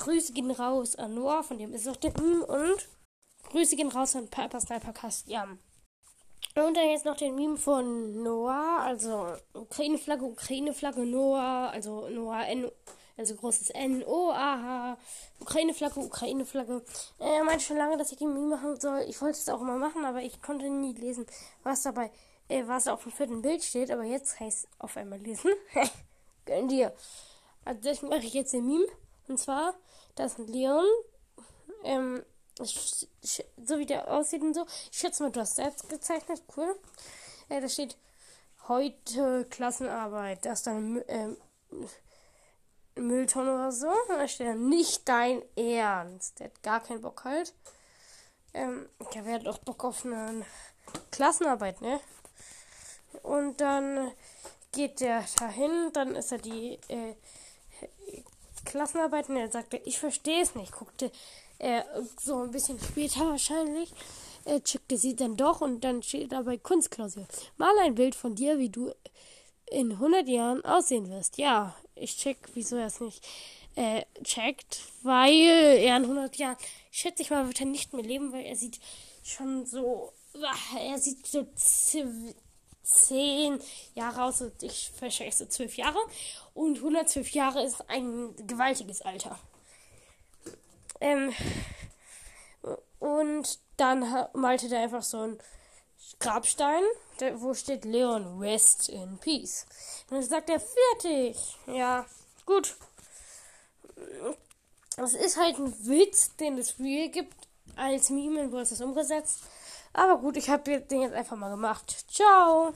Grüße gehen raus an Noah, von dem ist auch der Meme. Und Grüße gehen raus an Piper Sniper Kastian. Und dann jetzt noch den Meme von Noah, also Ukraine-Flagge, Ukraine-Flagge, Noah, also Noah N, also großes N, O, A, H, Ukraine-Flagge, Ukraine-Flagge. Er meinte schon lange, dass ich den Meme machen soll. Ich wollte es auch immer machen, aber ich konnte nie lesen, was dabei, äh, was auf dem vierten Bild steht. Aber jetzt heißt auf einmal lesen. Gönn dir. Also das mache ich jetzt den Meme. Und zwar, das ist Leon. Ähm, so wie der aussieht und so. Ich schätze mal, du hast selbst gezeichnet. Cool. Äh, da steht heute Klassenarbeit. Das ist dann ähm, Mülltonne oder so. Da steht dann nicht dein Ernst. Der hat gar keinen Bock halt. Ähm, ja, wer hat auch Bock auf eine Klassenarbeit, ne? Und dann geht der dahin, dann ist er die äh, Klassenarbeit und er sagte, ich verstehe es nicht. Guckte er so ein bisschen später wahrscheinlich, äh, checkte sie dann doch und dann steht dabei Kunstklausur. Mal ein Bild von dir, wie du in 100 Jahren aussehen wirst. Ja, ich check, wieso er es nicht äh, checkt, weil er in 100 Jahren, schätze ich mal, wird er nicht mehr leben, weil er sieht schon so, er sieht so zehn Jahre aus und ich so zwölf Jahre. Und 112 Jahre ist ein gewaltiges Alter. Ähm, und dann malte der einfach so ein Grabstein, wo steht Leon Rest in Peace. Und dann sagt er, fertig. Ja, gut. Das ist halt ein Witz, den es Real gibt, als Meme, wo es das umgesetzt. Aber gut, ich habe den jetzt einfach mal gemacht. Ciao.